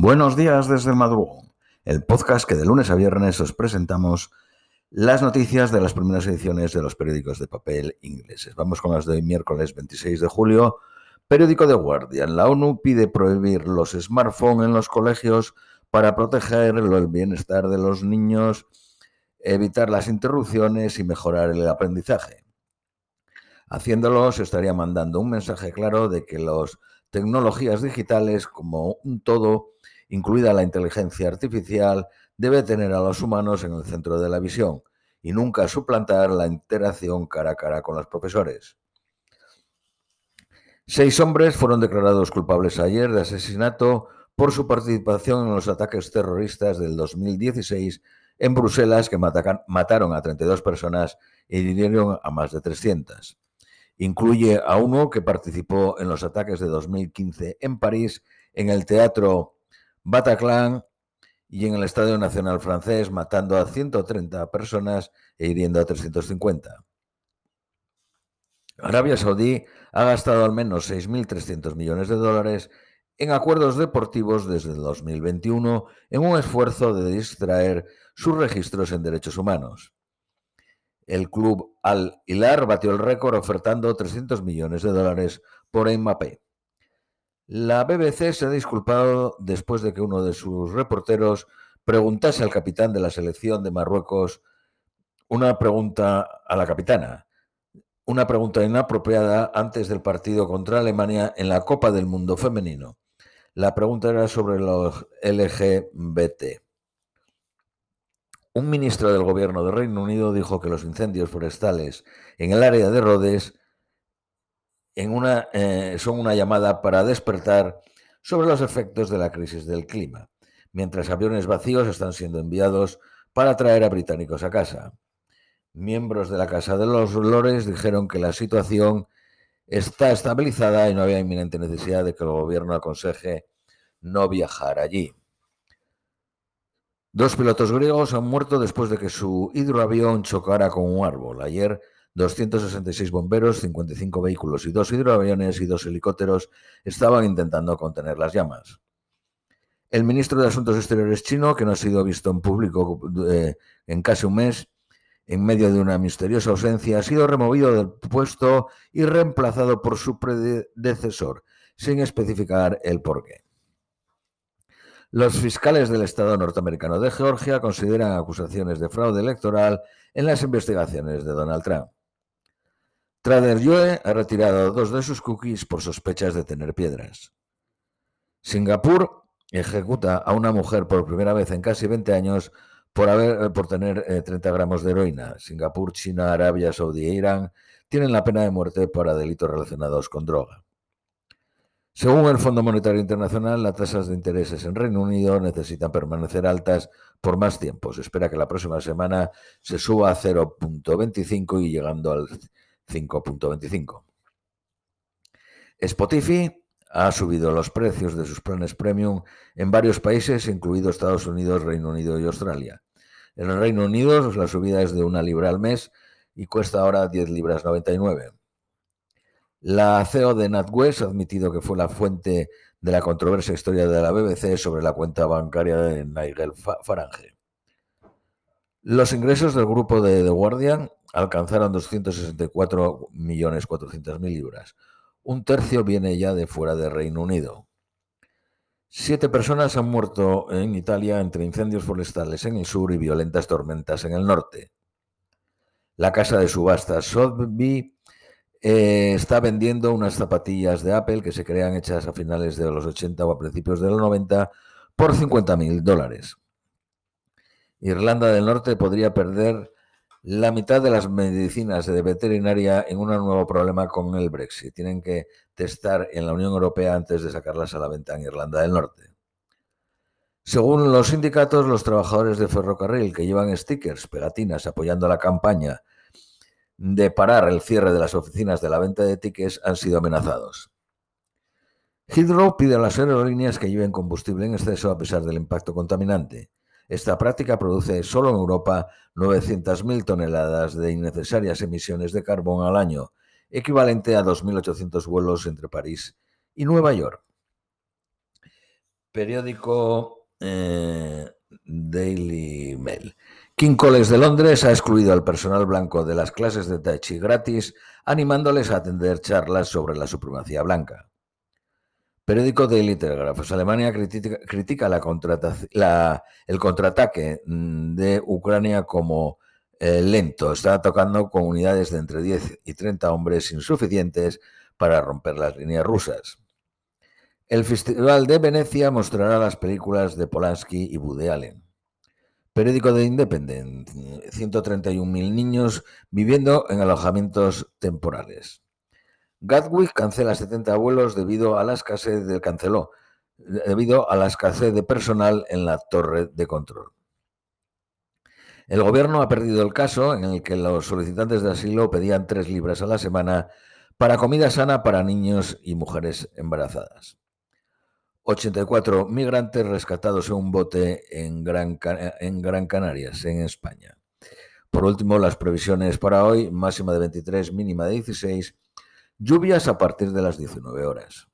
Buenos días desde el madrugón, el podcast que de lunes a viernes os presentamos las noticias de las primeras ediciones de los periódicos de papel ingleses. Vamos con las de hoy, miércoles 26 de julio. Periódico de Guardian. La ONU pide prohibir los smartphones en los colegios para proteger el bienestar de los niños, evitar las interrupciones y mejorar el aprendizaje. Haciéndolo se estaría mandando un mensaje claro de que las tecnologías digitales como un todo incluida la inteligencia artificial, debe tener a los humanos en el centro de la visión y nunca suplantar la interacción cara a cara con los profesores. Seis hombres fueron declarados culpables ayer de asesinato por su participación en los ataques terroristas del 2016 en Bruselas que mataron a 32 personas y hirieron a más de 300. Incluye a uno que participó en los ataques de 2015 en París en el Teatro Bataclan y en el Estadio Nacional francés, matando a 130 personas e hiriendo a 350. Arabia Saudí ha gastado al menos 6.300 millones de dólares en acuerdos deportivos desde el 2021 en un esfuerzo de distraer sus registros en derechos humanos. El club Al Hilar batió el récord ofertando 300 millones de dólares por Mbappé. La BBC se ha disculpado después de que uno de sus reporteros preguntase al capitán de la selección de Marruecos una pregunta a la capitana, una pregunta inapropiada antes del partido contra Alemania en la Copa del Mundo Femenino. La pregunta era sobre los LGBT. Un ministro del gobierno de Reino Unido dijo que los incendios forestales en el área de Rhodes eh, son una llamada para despertar sobre los efectos de la crisis del clima, mientras aviones vacíos están siendo enviados para traer a británicos a casa. Miembros de la Casa de los Lores dijeron que la situación está estabilizada y no había inminente necesidad de que el gobierno aconseje no viajar allí. Dos pilotos griegos han muerto después de que su hidroavión chocara con un árbol. Ayer 266 bomberos, 55 vehículos y dos hidroaviones y dos helicópteros estaban intentando contener las llamas. El ministro de Asuntos Exteriores chino, que no ha sido visto en público eh, en casi un mes, en medio de una misteriosa ausencia, ha sido removido del puesto y reemplazado por su predecesor, sin especificar el porqué. Los fiscales del Estado norteamericano de Georgia consideran acusaciones de fraude electoral en las investigaciones de Donald Trump. Trader ha retirado dos de sus cookies por sospechas de tener piedras. Singapur ejecuta a una mujer por primera vez en casi 20 años por, haber, por tener 30 eh, gramos de heroína. Singapur, China, Arabia Saudí e Irán tienen la pena de muerte para delitos relacionados con droga. Según el Fondo Monetario Internacional, las tasas de intereses en Reino Unido necesitan permanecer altas por más tiempo. Se espera que la próxima semana se suba a 0.25 y llegando al 5.25. Spotify ha subido los precios de sus planes premium en varios países, incluidos Estados Unidos, Reino Unido y Australia. En el Reino Unido la subida es de una libra al mes y cuesta ahora 10 libras 99. La CEO de NatWest ha admitido que fue la fuente de la controversia historia de la BBC sobre la cuenta bancaria de Nigel Farage. Los ingresos del grupo de The Guardian alcanzaron 264.400.000 libras. Un tercio viene ya de fuera del Reino Unido. Siete personas han muerto en Italia entre incendios forestales en el sur y violentas tormentas en el norte. La casa de subastas Sotheby's eh, está vendiendo unas zapatillas de Apple que se crean hechas a finales de los 80 o a principios de los 90 por 50.000 dólares. Irlanda del Norte podría perder la mitad de las medicinas de veterinaria en un nuevo problema con el Brexit. Tienen que testar en la Unión Europea antes de sacarlas a la venta en Irlanda del Norte. Según los sindicatos, los trabajadores de ferrocarril que llevan stickers, pegatinas apoyando la campaña de parar el cierre de las oficinas de la venta de tickets han sido amenazados. Heathrow pide a las aerolíneas que lleven combustible en exceso a pesar del impacto contaminante. Esta práctica produce solo en Europa 900.000 toneladas de innecesarias emisiones de carbón al año, equivalente a 2.800 vuelos entre París y Nueva York. Periódico eh, Daily Mail. King College de Londres ha excluido al personal blanco de las clases de Tai Chi gratis, animándoles a atender charlas sobre la supremacía blanca. Periódico Daily Telegraph. Alemania critica, el contraataque mm, de Ucrania como eh, lento. Está tocando con unidades de entre 10 y 30 hombres insuficientes para romper las líneas rusas. El Festival de Venecia mostrará las películas de Polanski y Woody Allen. Periódico de Independent, 131.000 niños viviendo en alojamientos temporales. Gatwick cancela 70 vuelos debido a la escasez de canceló debido a la escasez de personal en la torre de control. El gobierno ha perdido el caso en el que los solicitantes de asilo pedían tres libras a la semana para comida sana para niños y mujeres embarazadas. 84 migrantes rescatados en un bote en Gran, en Gran Canarias, en España. Por último, las previsiones para hoy, máxima de 23, mínima de 16, lluvias a partir de las 19 horas.